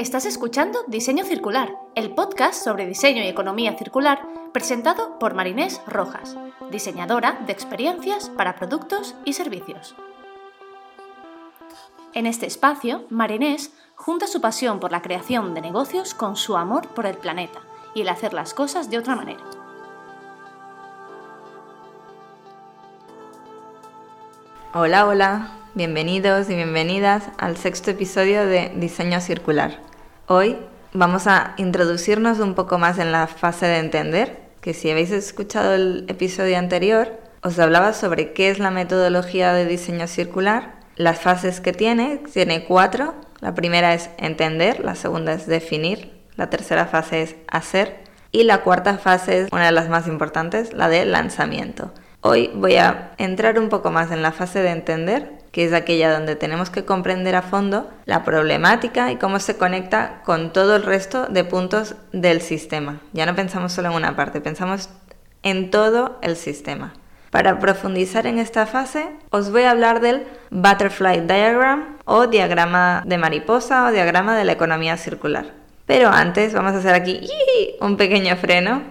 Estás escuchando Diseño Circular, el podcast sobre diseño y economía circular presentado por Marinés Rojas, diseñadora de experiencias para productos y servicios. En este espacio, Marinés junta su pasión por la creación de negocios con su amor por el planeta y el hacer las cosas de otra manera. Hola, hola, bienvenidos y bienvenidas al sexto episodio de Diseño Circular. Hoy vamos a introducirnos un poco más en la fase de entender, que si habéis escuchado el episodio anterior, os hablaba sobre qué es la metodología de diseño circular, las fases que tiene, tiene cuatro. La primera es entender, la segunda es definir, la tercera fase es hacer y la cuarta fase es una de las más importantes, la de lanzamiento. Hoy voy a entrar un poco más en la fase de entender que es aquella donde tenemos que comprender a fondo la problemática y cómo se conecta con todo el resto de puntos del sistema. Ya no pensamos solo en una parte, pensamos en todo el sistema. Para profundizar en esta fase, os voy a hablar del Butterfly Diagram o diagrama de mariposa o diagrama de la economía circular. Pero antes vamos a hacer aquí un pequeño freno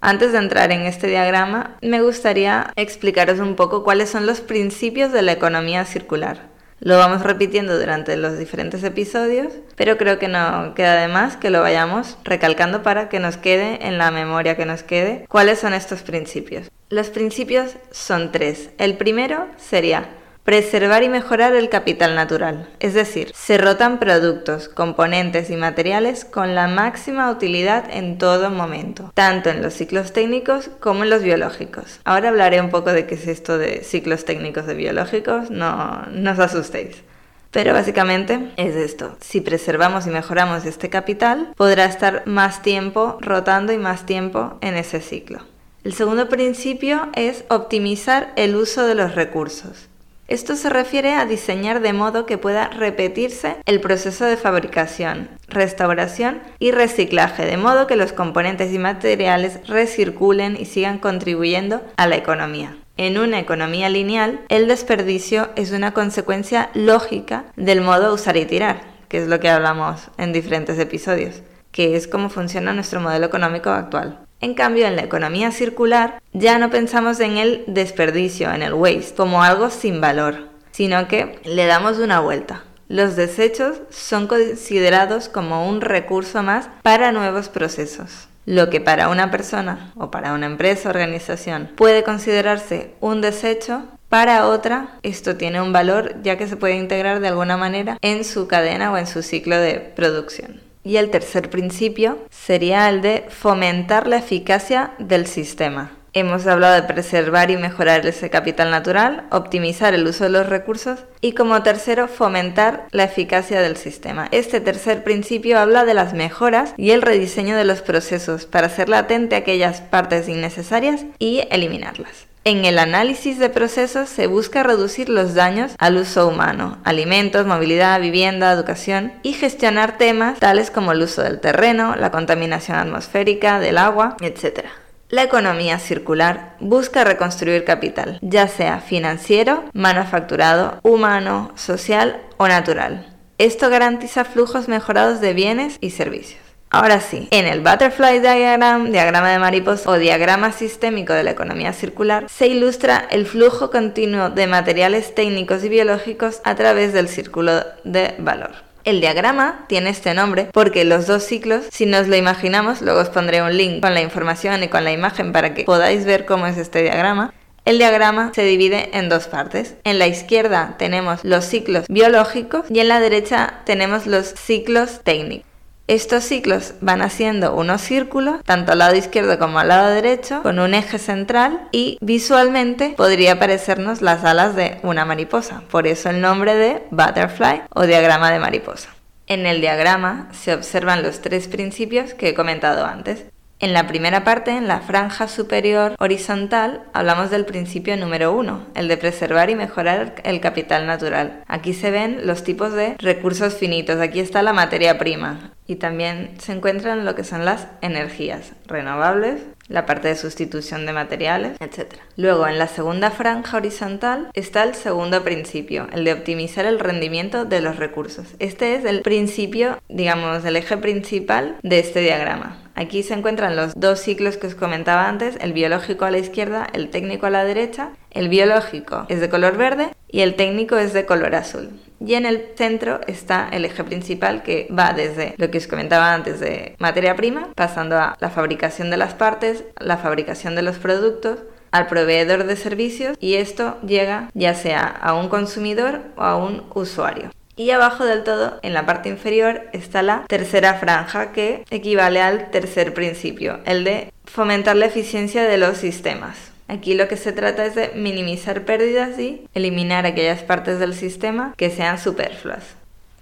antes de entrar en este diagrama, me gustaría explicaros un poco cuáles son los principios de la economía circular. Lo vamos repitiendo durante los diferentes episodios, pero creo que no queda de más que lo vayamos recalcando para que nos quede en la memoria que nos quede cuáles son estos principios. Los principios son tres. El primero sería Preservar y mejorar el capital natural, es decir, se rotan productos, componentes y materiales con la máxima utilidad en todo momento, tanto en los ciclos técnicos como en los biológicos. Ahora hablaré un poco de qué es esto de ciclos técnicos de biológicos, no, no os asustéis. Pero básicamente es esto. Si preservamos y mejoramos este capital, podrá estar más tiempo rotando y más tiempo en ese ciclo. El segundo principio es optimizar el uso de los recursos. Esto se refiere a diseñar de modo que pueda repetirse el proceso de fabricación, restauración y reciclaje, de modo que los componentes y materiales recirculen y sigan contribuyendo a la economía. En una economía lineal, el desperdicio es una consecuencia lógica del modo usar y tirar, que es lo que hablamos en diferentes episodios, que es cómo funciona nuestro modelo económico actual. En cambio, en la economía circular ya no pensamos en el desperdicio, en el waste, como algo sin valor, sino que le damos una vuelta. Los desechos son considerados como un recurso más para nuevos procesos. Lo que para una persona o para una empresa organización puede considerarse un desecho, para otra esto tiene un valor ya que se puede integrar de alguna manera en su cadena o en su ciclo de producción. Y el tercer principio sería el de fomentar la eficacia del sistema. Hemos hablado de preservar y mejorar ese capital natural, optimizar el uso de los recursos y como tercero fomentar la eficacia del sistema. Este tercer principio habla de las mejoras y el rediseño de los procesos para hacer latente aquellas partes innecesarias y eliminarlas. En el análisis de procesos se busca reducir los daños al uso humano, alimentos, movilidad, vivienda, educación y gestionar temas tales como el uso del terreno, la contaminación atmosférica, del agua, etc. La economía circular busca reconstruir capital, ya sea financiero, manufacturado, humano, social o natural. Esto garantiza flujos mejorados de bienes y servicios. Ahora sí, en el Butterfly Diagram, diagrama de mariposa o diagrama sistémico de la economía circular, se ilustra el flujo continuo de materiales técnicos y biológicos a través del círculo de valor. El diagrama tiene este nombre porque los dos ciclos, si nos lo imaginamos, luego os pondré un link con la información y con la imagen para que podáis ver cómo es este diagrama, el diagrama se divide en dos partes. En la izquierda tenemos los ciclos biológicos y en la derecha tenemos los ciclos técnicos. Estos ciclos van haciendo unos círculos, tanto al lado izquierdo como al lado derecho, con un eje central y visualmente podría parecernos las alas de una mariposa, por eso el nombre de butterfly o diagrama de mariposa. En el diagrama se observan los tres principios que he comentado antes. En la primera parte, en la franja superior horizontal, hablamos del principio número uno, el de preservar y mejorar el capital natural. Aquí se ven los tipos de recursos finitos, aquí está la materia prima y también se encuentran lo que son las energías renovables, la parte de sustitución de materiales, etc. Luego, en la segunda franja horizontal está el segundo principio, el de optimizar el rendimiento de los recursos. Este es el principio, digamos, el eje principal de este diagrama. Aquí se encuentran los dos ciclos que os comentaba antes, el biológico a la izquierda, el técnico a la derecha. El biológico es de color verde y el técnico es de color azul. Y en el centro está el eje principal que va desde lo que os comentaba antes de materia prima, pasando a la fabricación de las partes, la fabricación de los productos, al proveedor de servicios y esto llega ya sea a un consumidor o a un usuario. Y abajo del todo, en la parte inferior, está la tercera franja que equivale al tercer principio, el de fomentar la eficiencia de los sistemas. Aquí lo que se trata es de minimizar pérdidas y eliminar aquellas partes del sistema que sean superfluas.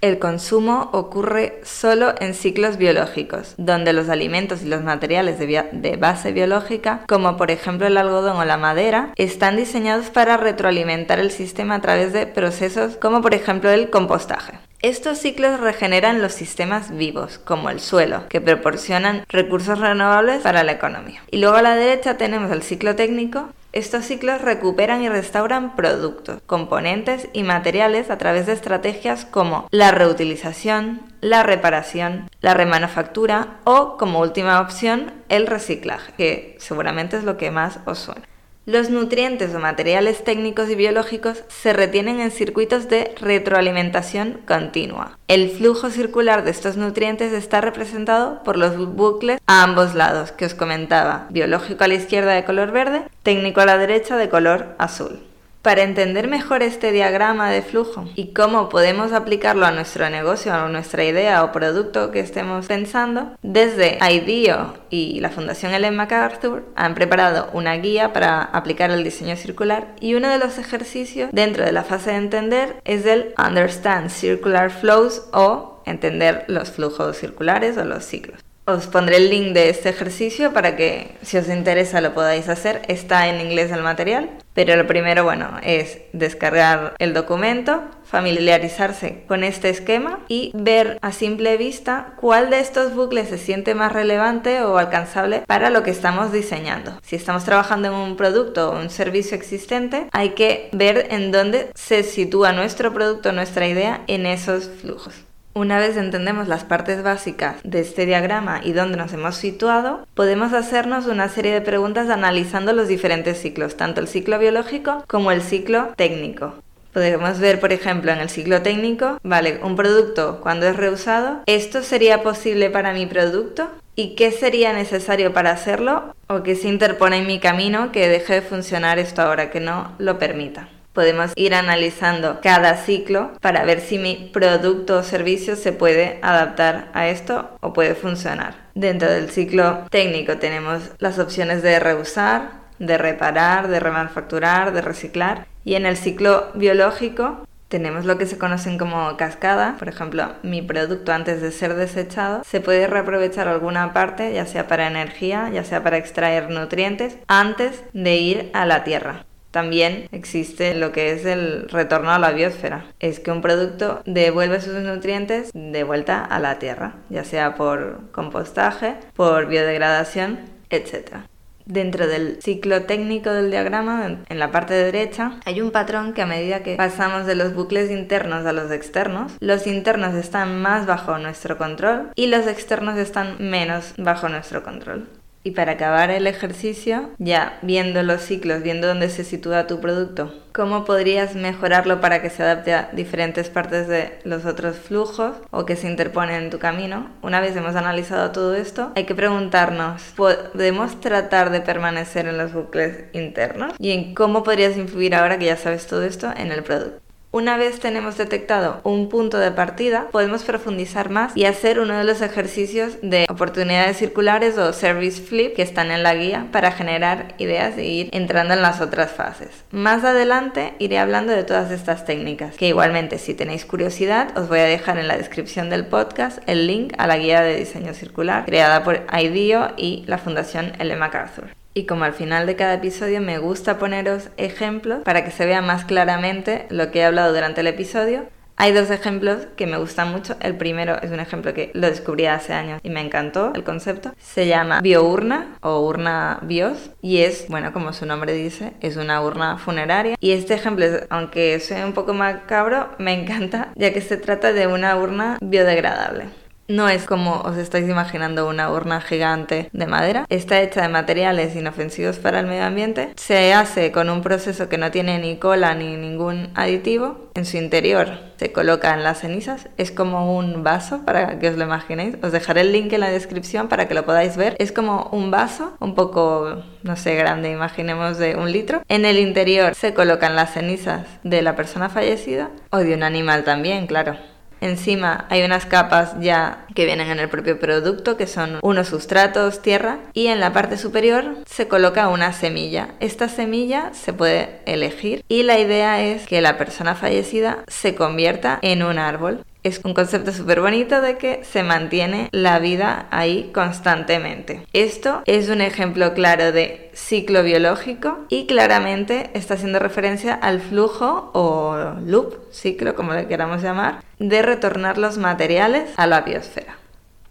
El consumo ocurre solo en ciclos biológicos, donde los alimentos y los materiales de, base biológica, como por ejemplo el algodón o la madera, están diseñados para retroalimentar el sistema a través de procesos como por ejemplo el compostaje. Estos ciclos regeneran los sistemas vivos, como el suelo, que proporcionan recursos renovables para la economía. Y luego a la derecha tenemos el ciclo técnico. Estos ciclos recuperan y restauran productos, componentes y materiales a través de estrategias como la reutilización, la reparación, la remanufactura o, como última opción, el reciclaje, que seguramente es lo que más os suena. Los nutrientes o materiales técnicos y biológicos se retienen en circuitos de retroalimentación continua. El flujo circular de estos nutrientes está representado por los bucles a ambos lados que os comentaba, biológico a la izquierda de color verde, técnico a la derecha de color azul. Para entender mejor este diagrama de flujo y cómo podemos aplicarlo a nuestro negocio, a nuestra idea o producto que estemos pensando, desde IDEO y la Fundación Ellen MacArthur han preparado una guía para aplicar el diseño circular y uno de los ejercicios dentro de la fase de entender es el Understand Circular Flows o entender los flujos circulares o los ciclos. Os pondré el link de este ejercicio para que si os interesa lo podáis hacer. Está en inglés el material, pero lo primero, bueno, es descargar el documento, familiarizarse con este esquema y ver a simple vista cuál de estos bucles se siente más relevante o alcanzable para lo que estamos diseñando. Si estamos trabajando en un producto o un servicio existente, hay que ver en dónde se sitúa nuestro producto, nuestra idea en esos flujos. Una vez entendemos las partes básicas de este diagrama y dónde nos hemos situado, podemos hacernos una serie de preguntas analizando los diferentes ciclos, tanto el ciclo biológico como el ciclo técnico. Podemos ver, por ejemplo, en el ciclo técnico, vale, un producto cuando es reusado, ¿esto sería posible para mi producto? ¿Y qué sería necesario para hacerlo? ¿O qué se interpone en mi camino que deje de funcionar esto ahora, que no lo permita? Podemos ir analizando cada ciclo para ver si mi producto o servicio se puede adaptar a esto o puede funcionar. Dentro del ciclo técnico tenemos las opciones de reusar, de reparar, de remanufacturar, de reciclar. Y en el ciclo biológico tenemos lo que se conocen como cascada. Por ejemplo, mi producto antes de ser desechado se puede reaprovechar alguna parte, ya sea para energía, ya sea para extraer nutrientes, antes de ir a la tierra. También existe lo que es el retorno a la biosfera. Es que un producto devuelve sus nutrientes de vuelta a la tierra, ya sea por compostaje, por biodegradación, etc. Dentro del ciclo técnico del diagrama, en la parte derecha, hay un patrón que a medida que pasamos de los bucles internos a los externos, los internos están más bajo nuestro control y los externos están menos bajo nuestro control. Y para acabar el ejercicio, ya viendo los ciclos, viendo dónde se sitúa tu producto, ¿cómo podrías mejorarlo para que se adapte a diferentes partes de los otros flujos o que se interponen en tu camino? Una vez hemos analizado todo esto, hay que preguntarnos, ¿podemos tratar de permanecer en los bucles internos? ¿Y en cómo podrías influir ahora que ya sabes todo esto en el producto? Una vez tenemos detectado un punto de partida, podemos profundizar más y hacer uno de los ejercicios de oportunidades circulares o service flip que están en la guía para generar ideas e ir entrando en las otras fases. Más adelante iré hablando de todas estas técnicas, que igualmente si tenéis curiosidad os voy a dejar en la descripción del podcast el link a la guía de diseño circular creada por IDEO y la Fundación L. MacArthur. Y como al final de cada episodio me gusta poneros ejemplos para que se vea más claramente lo que he hablado durante el episodio, Hay dos ejemplos que me gustan mucho. El primero es un ejemplo que lo descubrí hace años y me encantó el concepto. Se llama biourna o urna bios y es, bueno, como su nombre dice, es una urna funeraria. Y este ejemplo, aunque sea un poco macabro, me encanta ya que se trata de una urna biodegradable. No es como os estáis imaginando una urna gigante de madera. Está hecha de materiales inofensivos para el medio ambiente. Se hace con un proceso que no tiene ni cola ni ningún aditivo. En su interior se colocan las cenizas. Es como un vaso para que os lo imaginéis. Os dejaré el link en la descripción para que lo podáis ver. Es como un vaso un poco, no sé, grande, imaginemos de un litro. En el interior se colocan las cenizas de la persona fallecida o de un animal también, claro. Encima hay unas capas ya que vienen en el propio producto, que son unos sustratos, tierra, y en la parte superior se coloca una semilla. Esta semilla se puede elegir y la idea es que la persona fallecida se convierta en un árbol es un concepto súper bonito de que se mantiene la vida ahí constantemente. Esto es un ejemplo claro de ciclo biológico y claramente está haciendo referencia al flujo o loop, ciclo como le queramos llamar, de retornar los materiales a la biosfera.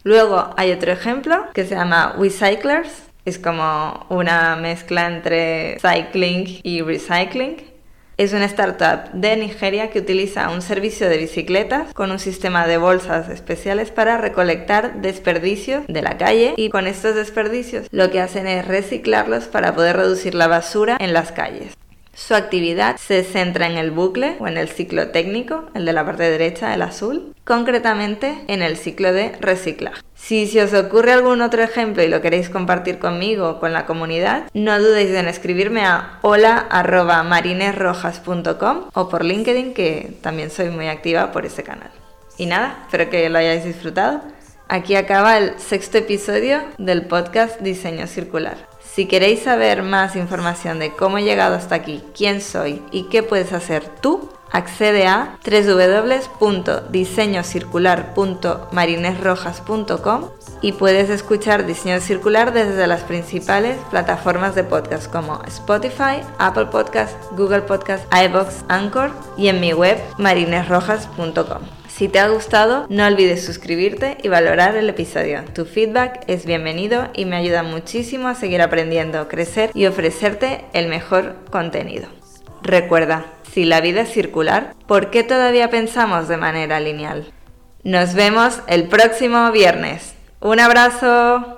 Luego hay otro ejemplo que se llama Recyclers, es como una mezcla entre cycling y recycling es una startup de Nigeria que utiliza un servicio de bicicletas con un sistema de bolsas especiales para recolectar desperdicios de la calle y con estos desperdicios lo que hacen es reciclarlos para poder reducir la basura en las calles. Su actividad se centra en el bucle o en el ciclo técnico, el de la parte derecha, el azul, concretamente en el ciclo de reciclaje. Si se os ocurre algún otro ejemplo y lo queréis compartir conmigo o con la comunidad, no dudéis en escribirme a hola.marinesrojas.com o por LinkedIn, que también soy muy activa por ese canal. Y nada, espero que lo hayáis disfrutado. Aquí acaba el sexto episodio del podcast Diseño Circular. Si queréis saber más información de cómo he llegado hasta aquí, quién soy y qué puedes hacer tú, accede a www.diseñocircular.marinesrojas.com y puedes escuchar Diseño Circular desde las principales plataformas de podcast como Spotify, Apple Podcast, Google Podcast, iBox, Anchor y en mi web marinesrojas.com. Si te ha gustado, no olvides suscribirte y valorar el episodio. Tu feedback es bienvenido y me ayuda muchísimo a seguir aprendiendo, crecer y ofrecerte el mejor contenido. Recuerda, si la vida es circular, ¿por qué todavía pensamos de manera lineal? Nos vemos el próximo viernes. Un abrazo.